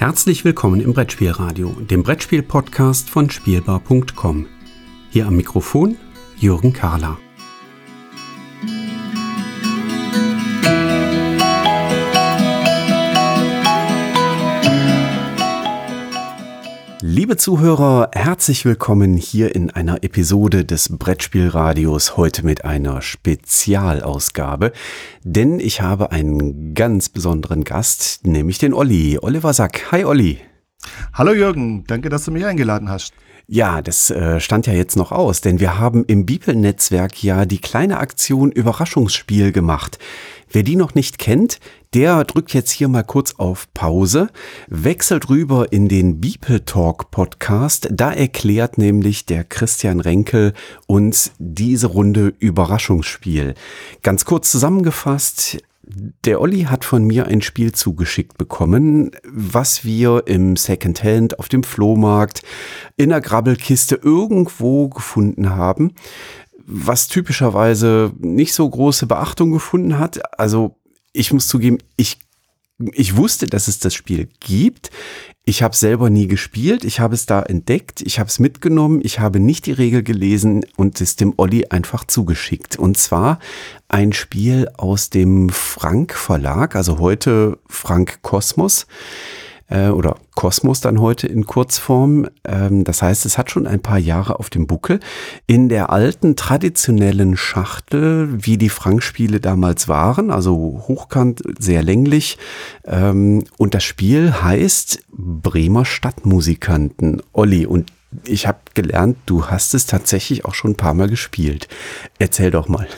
Herzlich willkommen im Brettspielradio, dem Brettspiel-Podcast von Spielbar.com. Hier am Mikrofon Jürgen Kahler. Liebe Zuhörer, herzlich willkommen hier in einer Episode des Brettspielradios, heute mit einer Spezialausgabe, denn ich habe einen ganz besonderen Gast, nämlich den Olli, Oliver Sack. Hi Olli. Hallo Jürgen, danke, dass du mich eingeladen hast. Ja, das äh, stand ja jetzt noch aus, denn wir haben im Bibelnetzwerk ja die kleine Aktion Überraschungsspiel gemacht. Wer die noch nicht kennt, der drückt jetzt hier mal kurz auf Pause, wechselt rüber in den Beeple Talk Podcast. Da erklärt nämlich der Christian Renkel uns diese Runde Überraschungsspiel. Ganz kurz zusammengefasst, der Olli hat von mir ein Spiel zugeschickt bekommen, was wir im Secondhand auf dem Flohmarkt in der Grabbelkiste irgendwo gefunden haben was typischerweise nicht so große Beachtung gefunden hat. Also ich muss zugeben, ich, ich wusste, dass es das Spiel gibt. Ich habe selber nie gespielt. Ich habe es da entdeckt. Ich habe es mitgenommen. Ich habe nicht die Regel gelesen und es dem Olli einfach zugeschickt. Und zwar ein Spiel aus dem Frank Verlag, also heute Frank Kosmos äh, oder Kosmos dann heute in Kurzform. Ähm, das heißt, es hat schon ein paar Jahre auf dem Buckel. In der alten traditionellen Schachtel, wie die Frank-Spiele damals waren, also hochkant, sehr länglich. Ähm, und das Spiel heißt Bremer Stadtmusikanten. Olli, und ich habe gelernt, du hast es tatsächlich auch schon ein paar Mal gespielt. Erzähl doch mal.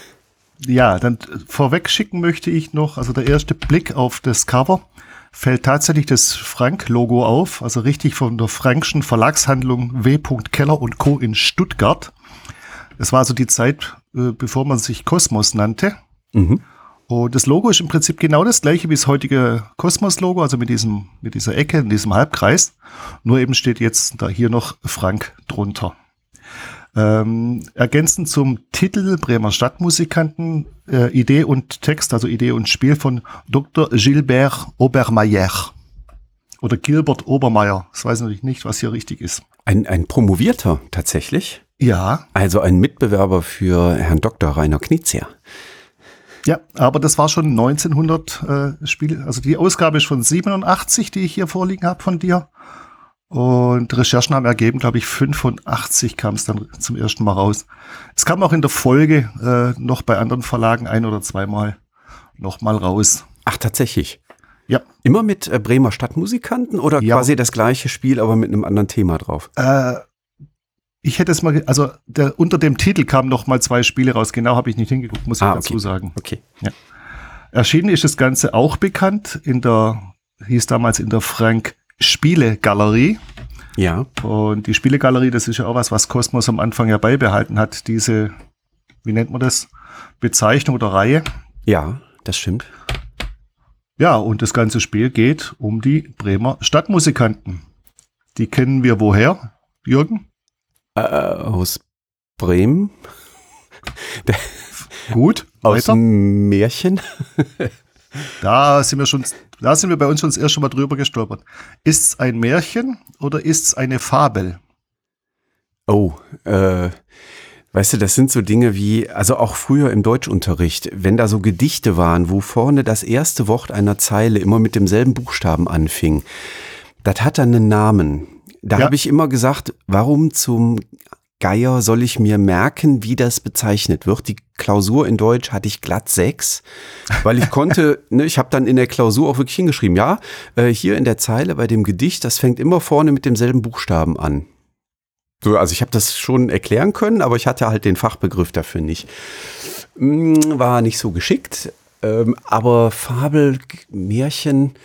Ja, dann vorweg schicken möchte ich noch, also der erste Blick auf das Cover fällt tatsächlich das Frank-Logo auf, also richtig von der Frankschen Verlagshandlung W. Keller und Co. in Stuttgart. Es war also die Zeit, äh, bevor man sich Kosmos nannte. Mhm. Und das Logo ist im Prinzip genau das gleiche wie das heutige Kosmos-Logo, also mit diesem, mit dieser Ecke, in diesem Halbkreis. Nur eben steht jetzt da hier noch Frank drunter. Ähm, ergänzend zum Titel Bremer Stadtmusikanten, äh, Idee und Text, also Idee und Spiel von Dr. Gilbert Obermeier. Oder Gilbert Obermeier. Das weiß natürlich nicht, was hier richtig ist. Ein, ein Promovierter tatsächlich? Ja. Also ein Mitbewerber für Herrn Dr. Rainer Knizia. Ja, aber das war schon 1900 äh, Spiel. Also die Ausgabe ist von 87, die ich hier vorliegen habe von dir. Und Recherchen haben ergeben, glaube ich, 85 kam es dann zum ersten Mal raus. Es kam auch in der Folge äh, noch bei anderen Verlagen ein oder zweimal noch mal raus. Ach, tatsächlich? Ja. Immer mit äh, Bremer Stadtmusikanten oder ja. quasi das gleiche Spiel, aber mit einem anderen Thema drauf? Äh, ich hätte es mal, also der, unter dem Titel kamen noch mal zwei Spiele raus. Genau habe ich nicht hingeguckt, muss ich ah, dazu okay. sagen. Okay. Ja. Erschienen ist das Ganze auch bekannt in der, hieß damals in der Frank Spielegalerie. Ja. Und die Spielegalerie, das ist ja auch was, was Kosmos am Anfang ja beibehalten hat, diese, wie nennt man das, Bezeichnung oder Reihe. Ja, das stimmt. Ja, und das ganze Spiel geht um die Bremer Stadtmusikanten. Die kennen wir woher, Jürgen? Äh, aus Bremen. Gut. Aus dem Märchen. Da sind wir schon, da sind wir bei uns schon das erste Mal drüber gestolpert. Ist es ein Märchen oder ist es eine Fabel? Oh, äh, weißt du, das sind so Dinge wie, also auch früher im Deutschunterricht, wenn da so Gedichte waren, wo vorne das erste Wort einer Zeile immer mit demselben Buchstaben anfing, das hat dann einen Namen. Da ja. habe ich immer gesagt, warum zum Geier soll ich mir merken, wie das bezeichnet wird. Die Klausur in Deutsch hatte ich glatt sechs, weil ich konnte, ne, ich habe dann in der Klausur auch wirklich hingeschrieben, ja, äh, hier in der Zeile bei dem Gedicht, das fängt immer vorne mit demselben Buchstaben an. So, also ich habe das schon erklären können, aber ich hatte halt den Fachbegriff dafür nicht. Hm, war nicht so geschickt, ähm, aber Fabel, Märchen,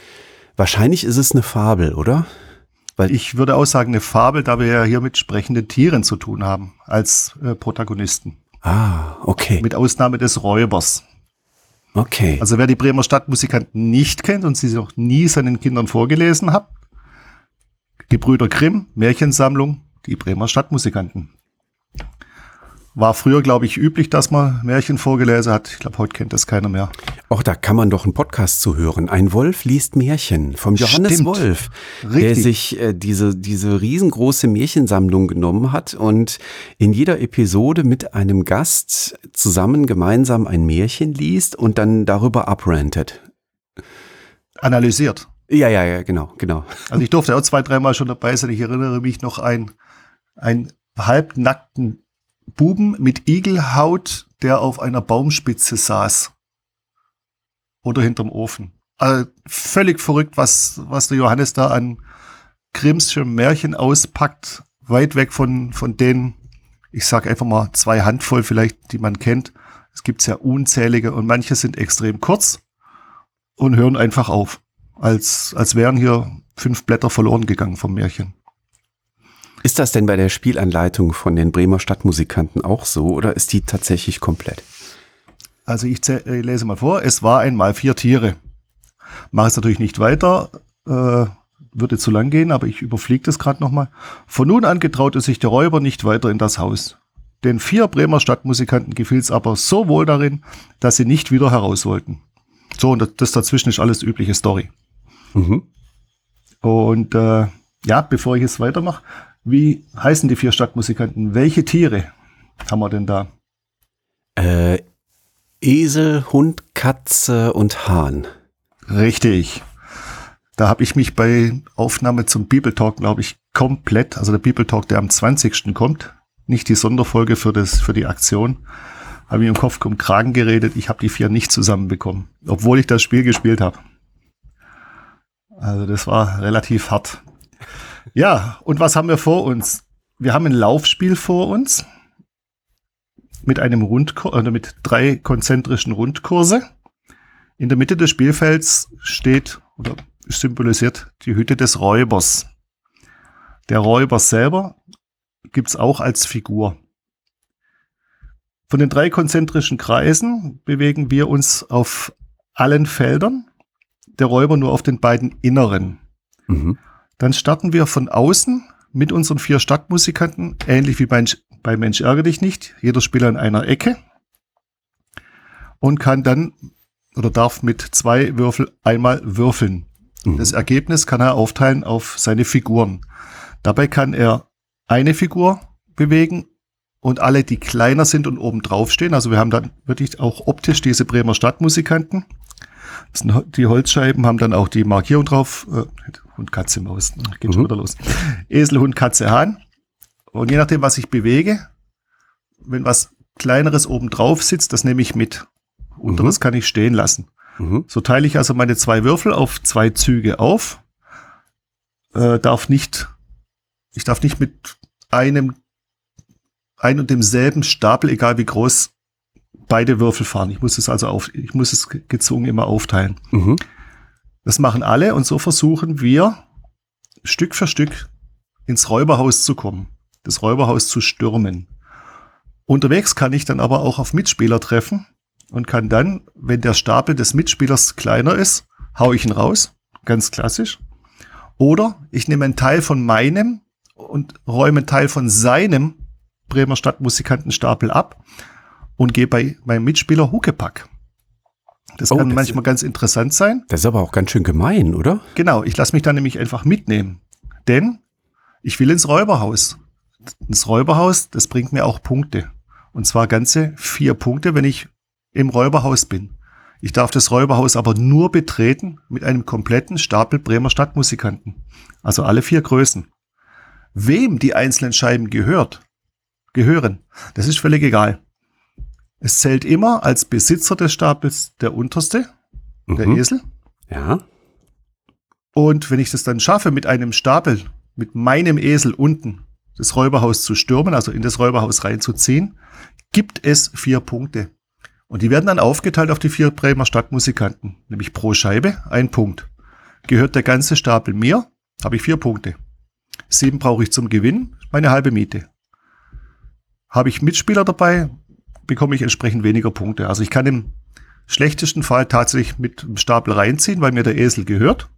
wahrscheinlich ist es eine Fabel, oder? Weil ich würde auch sagen, eine Fabel, da wir ja hier mit sprechenden Tieren zu tun haben als äh, Protagonisten. Ah, okay. Mit Ausnahme des Räubers. Okay. Also wer die Bremer Stadtmusikanten nicht kennt und sie noch nie seinen Kindern vorgelesen hat, die Brüder Grimm, Märchensammlung, die Bremer Stadtmusikanten. War früher, glaube ich, üblich, dass man Märchen vorgelesen hat. Ich glaube, heute kennt das keiner mehr. Auch da kann man doch einen Podcast zu hören. Ein Wolf liest Märchen vom Johannes Stimmt. Wolf, Richtig. der sich äh, diese, diese riesengroße Märchensammlung genommen hat und in jeder Episode mit einem Gast zusammen gemeinsam ein Märchen liest und dann darüber abrantet. Analysiert. Ja, ja, ja, genau, genau. Also ich durfte auch zwei, dreimal schon dabei sein. Ich erinnere mich noch ein, ein halbnackten Buben mit Igelhaut, der auf einer Baumspitze saß. Oder hinterm Ofen. Also völlig verrückt, was, was der Johannes da an Grimmsche Märchen auspackt. Weit weg von, von den, ich sag einfach mal zwei Handvoll vielleicht, die man kennt. Es gibt ja unzählige und manche sind extrem kurz und hören einfach auf. Als, als wären hier fünf Blätter verloren gegangen vom Märchen. Ist das denn bei der Spielanleitung von den Bremer Stadtmusikanten auch so oder ist die tatsächlich komplett? Also ich lese mal vor. Es war einmal vier Tiere. Mache es natürlich nicht weiter, äh, würde zu lang gehen, aber ich überfliege das gerade nochmal. Von nun an getraute sich der Räuber nicht weiter in das Haus. Den vier Bremer Stadtmusikanten gefiel es aber so wohl darin, dass sie nicht wieder heraus wollten. So, und das- das dazwischen ist alles übliche Story. Mhm. Und äh, ja, bevor ich es weitermache, wie heißen die vier Stadtmusikanten? Welche Tiere haben wir denn da? Äh, Esel, Hund, Katze und Hahn. Richtig. Da habe ich mich bei Aufnahme zum Bibeltalk, glaube ich, komplett, also der Bibeltalk, der am 20. kommt, nicht die Sonderfolge für, das, für die Aktion, habe ich im Kopf um Kragen geredet. Ich habe die vier nicht zusammenbekommen, obwohl ich das Spiel gespielt habe. Also das war relativ hart. Ja, und was haben wir vor uns? Wir haben ein Laufspiel vor uns mit einem Rundkurs, oder mit drei konzentrischen Rundkurse. In der Mitte des Spielfelds steht oder symbolisiert die Hütte des Räubers. Der Räuber selber gibt's auch als Figur. Von den drei konzentrischen Kreisen bewegen wir uns auf allen Feldern, der Räuber nur auf den beiden inneren. Mhm. Dann starten wir von außen mit unseren vier Stadtmusikanten, ähnlich wie bei, bei Mensch ärgere dich nicht, jeder Spieler in einer Ecke und kann dann oder darf mit zwei Würfel einmal würfeln. Mhm. Das Ergebnis kann er aufteilen auf seine Figuren. Dabei kann er eine Figur bewegen und alle, die kleiner sind und oben drauf stehen. Also wir haben dann wirklich auch optisch diese Bremer Stadtmusikanten. Die Holzscheiben haben dann auch die Markierung drauf. Äh, Hund, Katze, Maus. Geht schon Mhm. wieder los. Esel, Hund, Katze, Hahn. Und je nachdem, was ich bewege, wenn was kleineres oben drauf sitzt, das nehme ich mit. Unteres kann ich stehen lassen. Mhm. So teile ich also meine zwei Würfel auf zwei Züge auf. Äh, darf nicht, ich darf nicht mit einem, ein und demselben Stapel, egal wie groß, beide Würfel fahren. Ich muss es also auf, ich muss es ge- gezwungen immer aufteilen. Mhm. Das machen alle und so versuchen wir Stück für Stück ins Räuberhaus zu kommen, das Räuberhaus zu stürmen. Unterwegs kann ich dann aber auch auf Mitspieler treffen und kann dann, wenn der Stapel des Mitspielers kleiner ist, hau ich ihn raus, ganz klassisch. Oder ich nehme einen Teil von meinem und räume einen Teil von seinem Bremer Stadtmusikantenstapel ab und gehe bei meinem Mitspieler Huckepack. Das Oh, kann das- manchmal ganz interessant sein. Das ist aber auch ganz schön gemein, oder? Genau, ich lasse mich dann nämlich einfach mitnehmen. Denn ich will ins Räuberhaus. Das Räuberhaus, das bringt mir auch Punkte. Und zwar ganze vier Punkte, wenn ich im Räuberhaus bin. Ich darf das Räuberhaus aber nur betreten mit einem kompletten Stapel Bremer Stadtmusikanten. Also alle vier Größen. Wem die einzelnen Scheiben gehört, gehören, das ist völlig egal. Es zählt immer als Besitzer des Stapels der unterste, der Mhm. Esel. Ja. Und wenn ich das dann schaffe, mit einem Stapel, mit meinem Esel unten das Räuberhaus zu stürmen, also in das Räuberhaus reinzuziehen, gibt es vier Punkte. Und die werden dann aufgeteilt auf die vier Bremer Stadtmusikanten, nämlich pro Scheibe ein Punkt. Gehört der ganze Stapel mir, habe ich vier Punkte. Sieben brauche ich zum Gewinn, meine halbe Miete. Habe ich Mitspieler dabei, bekomme ich entsprechend weniger Punkte. Also ich kann im schlechtesten Fall tatsächlich mit dem Stapel reinziehen, weil mir der Esel gehört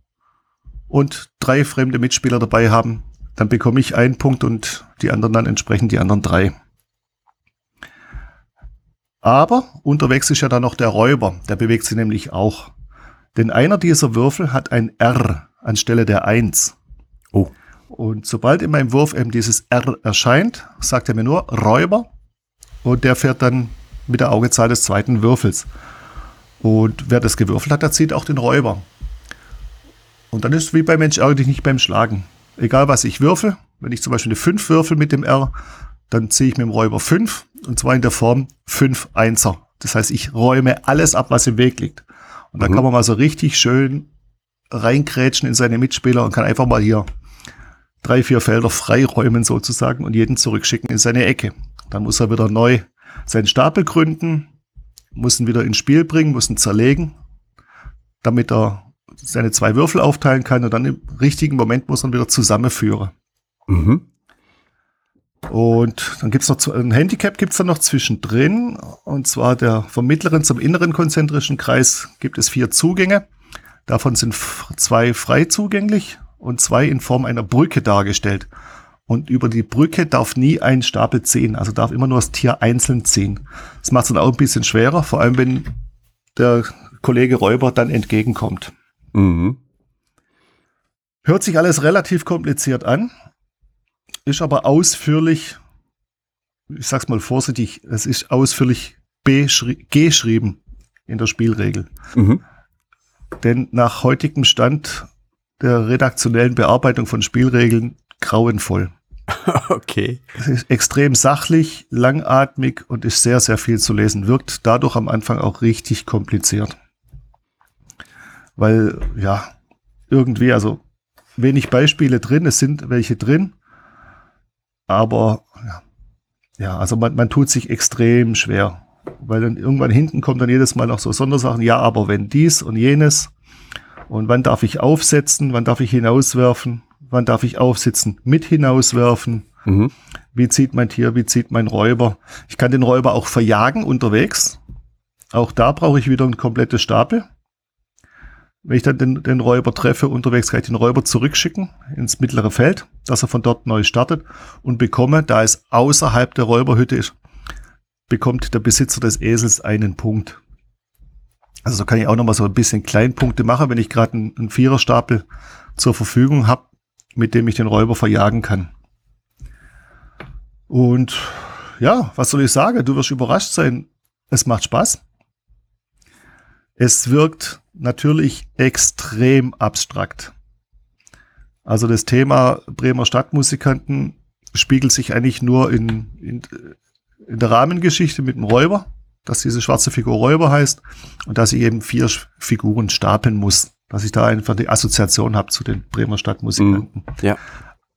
und drei fremde Mitspieler dabei haben, dann bekomme ich einen Punkt und die anderen dann entsprechend die anderen drei. Aber unterwegs ist ja dann noch der Räuber, der bewegt sich nämlich auch. Denn einer dieser Würfel hat ein R anstelle der 1. Oh. Und sobald in meinem Wurf eben dieses R erscheint, sagt er mir nur Räuber und der fährt dann mit der Augezahl des zweiten Würfels. Und wer das gewürfelt hat, der zieht auch den Räuber. Und dann ist es wie bei Mensch ärgerlich nicht beim Schlagen. Egal was ich würfel, wenn ich zum Beispiel eine 5 würfel mit dem R, dann ziehe ich mit dem Räuber 5 und zwar in der Form 5 Einser. Das heißt, ich räume alles ab, was im Weg liegt. Und da mhm. kann man mal so richtig schön reinkrätschen in seine Mitspieler und kann einfach mal hier drei, vier Felder freiräumen sozusagen und jeden zurückschicken in seine Ecke. Dann muss er wieder neu seinen Stapel gründen, muss ihn wieder ins Spiel bringen, muss ihn zerlegen, damit er seine zwei Würfel aufteilen kann und dann im richtigen Moment muss er ihn wieder zusammenführen. Mhm. Und dann gibt's noch ein Handicap gibt's dann noch zwischendrin. Und zwar der vom mittleren zum inneren konzentrischen Kreis gibt es vier Zugänge. Davon sind zwei frei zugänglich und zwei in Form einer Brücke dargestellt. Und über die Brücke darf nie ein Stapel ziehen, also darf immer nur das Tier einzeln ziehen. Das macht es dann auch ein bisschen schwerer, vor allem wenn der Kollege Räuber dann entgegenkommt. Mhm. Hört sich alles relativ kompliziert an, ist aber ausführlich, ich sag's mal vorsichtig, es ist ausführlich geschrieben in der Spielregel. Mhm. Denn nach heutigem Stand der redaktionellen Bearbeitung von Spielregeln grauenvoll. Okay. Es ist extrem sachlich, langatmig und ist sehr, sehr viel zu lesen. Wirkt dadurch am Anfang auch richtig kompliziert. Weil, ja, irgendwie, also wenig Beispiele drin, es sind welche drin, aber ja, ja also man, man tut sich extrem schwer. Weil dann irgendwann hinten kommt dann jedes Mal noch so Sondersachen, ja, aber wenn dies und jenes und wann darf ich aufsetzen, wann darf ich hinauswerfen, wann darf ich aufsitzen, mit hinauswerfen, mhm. wie zieht mein Tier, wie zieht mein Räuber. Ich kann den Räuber auch verjagen unterwegs. Auch da brauche ich wieder ein komplettes Stapel. Wenn ich dann den, den Räuber treffe, unterwegs kann ich den Räuber zurückschicken ins mittlere Feld, dass er von dort neu startet und bekomme, da es außerhalb der Räuberhütte ist, bekommt der Besitzer des Esels einen Punkt. Also so kann ich auch nochmal so ein bisschen Kleinpunkte machen, wenn ich gerade einen, einen Viererstapel zur Verfügung habe, mit dem ich den Räuber verjagen kann. Und ja, was soll ich sagen? Du wirst überrascht sein. Es macht Spaß. Es wirkt natürlich extrem abstrakt. Also das Thema Bremer Stadtmusikanten spiegelt sich eigentlich nur in, in, in der Rahmengeschichte mit dem Räuber, dass diese schwarze Figur Räuber heißt und dass ich eben vier Figuren stapeln muss, dass ich da einfach die Assoziation habe zu den Bremer Stadtmusikanten. Mhm, ja.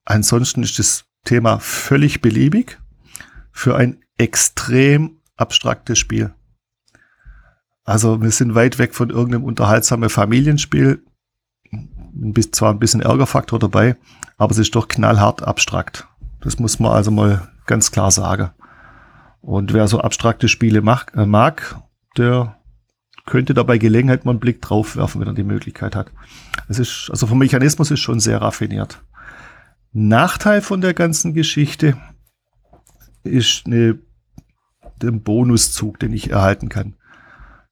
Ansonsten ist das Thema völlig beliebig für ein extrem abstraktes Spiel. Also wir sind weit weg von irgendeinem unterhaltsamen Familienspiel. Bis zwar ein bisschen Ärgerfaktor dabei, aber es ist doch knallhart abstrakt. Das muss man also mal ganz klar sagen. Und wer so abstrakte Spiele mag, äh, mag der könnte dabei Gelegenheit mal einen Blick drauf werfen, wenn er die Möglichkeit hat. Es ist, also vom Mechanismus ist schon sehr raffiniert. Nachteil von der ganzen Geschichte ist eine, der Bonuszug, den ich erhalten kann.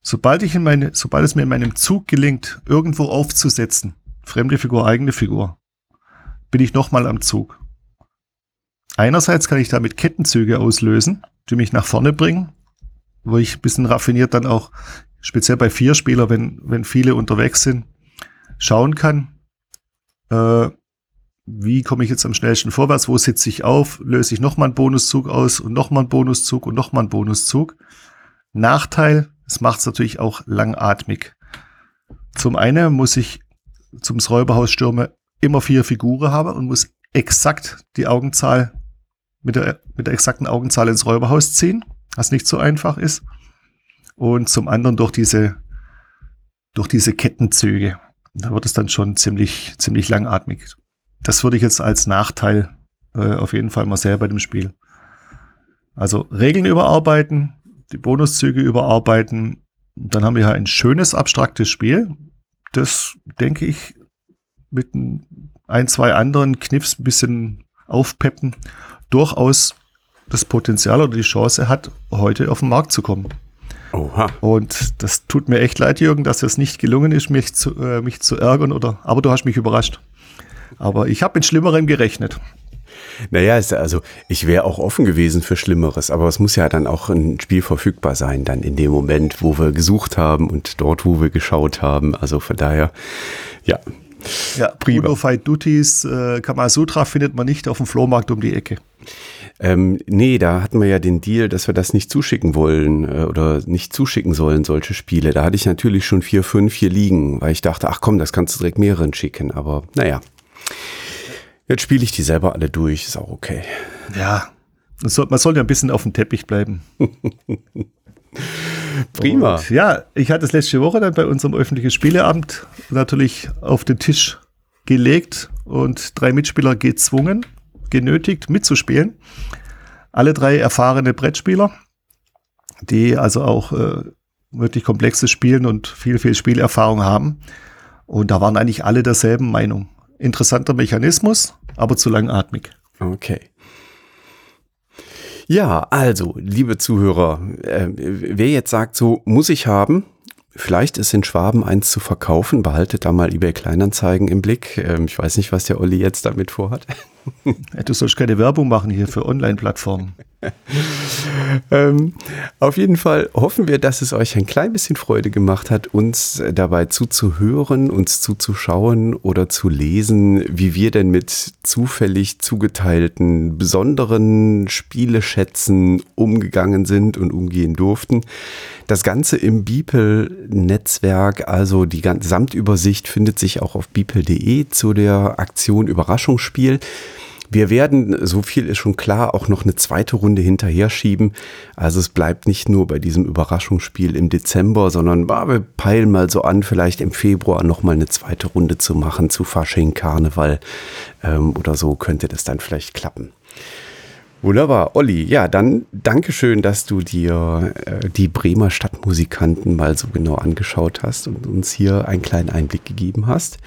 Sobald ich in meine, sobald es mir in meinem Zug gelingt, irgendwo aufzusetzen, fremde Figur, eigene Figur, bin ich nochmal am Zug. Einerseits kann ich damit Kettenzüge auslösen, die mich nach vorne bringen, wo ich ein bisschen raffiniert dann auch, speziell bei vier Spieler, wenn, wenn viele unterwegs sind, schauen kann, äh, wie komme ich jetzt am schnellsten vorwärts, wo sitze ich auf, löse ich nochmal einen Bonuszug aus und nochmal einen Bonuszug und nochmal einen Bonuszug. Nachteil, es macht es natürlich auch langatmig. Zum einen muss ich zum Räuberhaus stürme immer vier Figuren haben und muss exakt die Augenzahl mit der, mit der exakten Augenzahl ins Räuberhaus ziehen, was nicht so einfach ist. Und zum anderen durch diese, durch diese Kettenzüge. Da wird es dann schon ziemlich, ziemlich langatmig. Das würde ich jetzt als Nachteil äh, auf jeden Fall mal sehr bei dem Spiel. Also Regeln überarbeiten, die Bonuszüge überarbeiten. Dann haben wir hier ein schönes, abstraktes Spiel, das, denke ich, mit ein, zwei anderen Kniffs ein bisschen aufpeppen, durchaus das Potenzial oder die Chance hat, heute auf den Markt zu kommen. Oha. Und das tut mir echt leid, Jürgen, dass es nicht gelungen ist, mich zu, äh, mich zu ärgern. Oder, aber du hast mich überrascht. Aber ich habe mit Schlimmerem gerechnet. Naja, also ich wäre auch offen gewesen für Schlimmeres, aber es muss ja dann auch ein Spiel verfügbar sein, dann in dem Moment, wo wir gesucht haben und dort, wo wir geschaut haben. Also von daher, ja. Ja, prima. Fight Duties, äh, Kamasutra findet man nicht auf dem Flohmarkt um die Ecke. Ähm, nee, da hatten wir ja den Deal, dass wir das nicht zuschicken wollen äh, oder nicht zuschicken sollen, solche Spiele. Da hatte ich natürlich schon vier, fünf hier liegen, weil ich dachte, ach komm, das kannst du direkt mehreren schicken. Aber naja, jetzt spiele ich die selber alle durch, ist auch okay. Ja, soll, man soll ja ein bisschen auf dem Teppich bleiben. Prima. Und ja, ich hatte es letzte Woche dann bei unserem öffentlichen Spieleabend natürlich auf den Tisch gelegt und drei Mitspieler gezwungen, genötigt mitzuspielen. Alle drei erfahrene Brettspieler, die also auch äh, wirklich komplexes Spielen und viel, viel Spielerfahrung haben. Und da waren eigentlich alle derselben Meinung. Interessanter Mechanismus, aber zu langatmig. Okay. Ja, also, liebe Zuhörer, äh, wer jetzt sagt, so muss ich haben, vielleicht ist in Schwaben eins zu verkaufen, behaltet da mal eBay Kleinanzeigen im Blick. Ähm, ich weiß nicht, was der Olli jetzt damit vorhat. Du sollst keine Werbung machen hier für Online-Plattformen. ähm, auf jeden Fall hoffen wir, dass es euch ein klein bisschen Freude gemacht hat, uns dabei zuzuhören, uns zuzuschauen oder zu lesen, wie wir denn mit zufällig zugeteilten besonderen Spieleschätzen umgegangen sind und umgehen durften. Das Ganze im Beeple-Netzwerk, also die Gesamtübersicht findet sich auch auf beeple.de zu der Aktion Überraschungsspiel. Wir werden, so viel ist schon klar, auch noch eine zweite Runde hinterher schieben. Also es bleibt nicht nur bei diesem Überraschungsspiel im Dezember, sondern bah, wir peilen mal so an, vielleicht im Februar nochmal eine zweite Runde zu machen zu Fasching, Karneval ähm, oder so könnte das dann vielleicht klappen. Wunderbar, Olli. Ja, dann Dankeschön, dass du dir äh, die Bremer Stadtmusikanten mal so genau angeschaut hast und uns hier einen kleinen Einblick gegeben hast.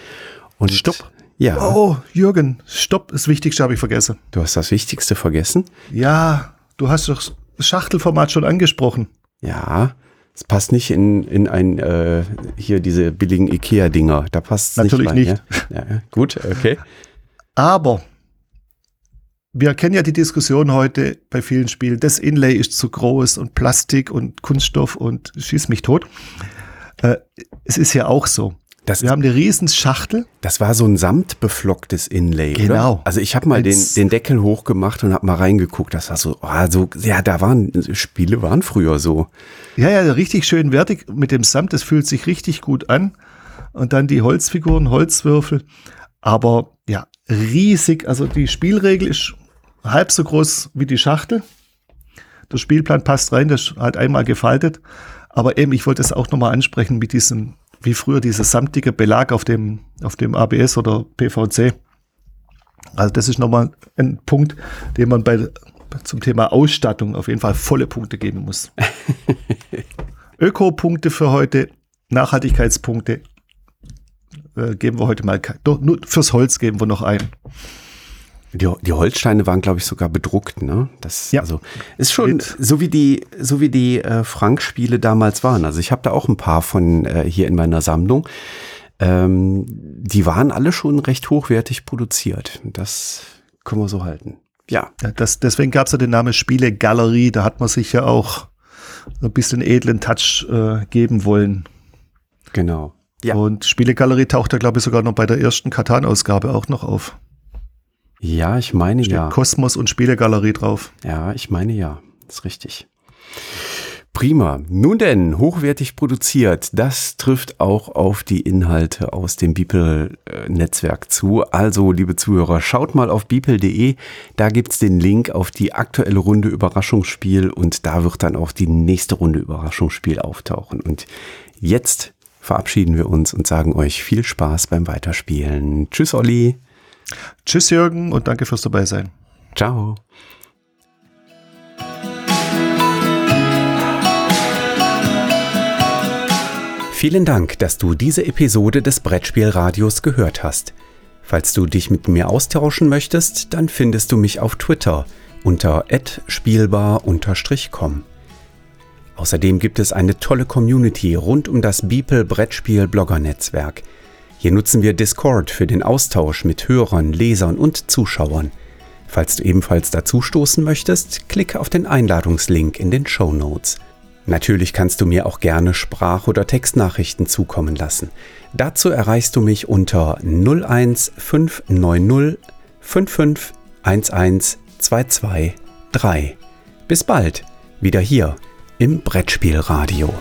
Und Stopp. Ja. Oh, Jürgen, stopp, das Wichtigste habe ich vergessen. Du hast das Wichtigste vergessen? Ja, du hast doch das Schachtelformat schon angesprochen. Ja, es passt nicht in, in ein, äh, hier diese billigen Ikea-Dinger. Da passt es Natürlich nicht. Nicht. Ja? ja, gut, okay. Aber wir kennen ja die Diskussion heute bei vielen Spielen, das Inlay ist zu groß und Plastik und Kunststoff und schieß mich tot. Äh, es ist ja auch so. Das, wir haben eine riesen Schachtel. Das war so ein samtbeflocktes Inlay. Genau. Oder? Also ich habe mal den, den Deckel hochgemacht und habe mal reingeguckt. Das war so, oh, so, ja, da waren Spiele waren früher so. Ja, ja, richtig schön wertig mit dem Samt. Das fühlt sich richtig gut an. Und dann die Holzfiguren, Holzwürfel. Aber ja, riesig. Also die Spielregel ist halb so groß wie die Schachtel. Der Spielplan passt rein, das ist halt einmal gefaltet. Aber eben, ich wollte es auch nochmal ansprechen mit diesem wie früher dieser samtige Belag auf dem, auf dem ABS oder PVC. Also das ist nochmal ein Punkt, den man bei, zum Thema Ausstattung auf jeden Fall volle Punkte geben muss. Öko-Punkte für heute, Nachhaltigkeitspunkte äh, geben wir heute mal, nur fürs Holz geben wir noch ein. Die, die Holzsteine waren, glaube ich, sogar bedruckt, ne? Das ja. also ist schon Mit. so wie die so wie die äh, Frank-Spiele damals waren. Also ich habe da auch ein paar von äh, hier in meiner Sammlung. Ähm, die waren alle schon recht hochwertig produziert. Das können wir so halten. Ja. ja das, deswegen gab es ja den Namen Spielegalerie. Da hat man sich ja auch ein bisschen edlen Touch äh, geben wollen. Genau. Ja. Und Spielegalerie taucht ja, glaube ich, sogar noch bei der ersten Katan-Ausgabe auch noch auf. Ja, ich meine Steht ja. Kosmos und Spielegalerie drauf. Ja, ich meine ja. Das ist richtig. Prima. Nun denn, hochwertig produziert, das trifft auch auf die Inhalte aus dem Beeple-Netzwerk zu. Also, liebe Zuhörer, schaut mal auf beeple.de, da gibt's den Link auf die aktuelle Runde Überraschungsspiel und da wird dann auch die nächste Runde Überraschungsspiel auftauchen. Und jetzt verabschieden wir uns und sagen euch viel Spaß beim Weiterspielen. Tschüss, Olli. Tschüss, Jürgen, und danke fürs dabei sein. Ciao. Vielen Dank, dass du diese Episode des Brettspielradios gehört hast. Falls du dich mit mir austauschen möchtest, dann findest du mich auf Twitter unter spielbar-com. Außerdem gibt es eine tolle Community rund um das Beeple Brettspiel Blogger Netzwerk. Hier nutzen wir Discord für den Austausch mit Hörern, Lesern und Zuschauern. Falls du ebenfalls dazustoßen möchtest, klicke auf den Einladungslink in den Show Notes. Natürlich kannst du mir auch gerne Sprach- oder Textnachrichten zukommen lassen. Dazu erreichst du mich unter 01590 5511223. Bis bald, wieder hier im Brettspielradio.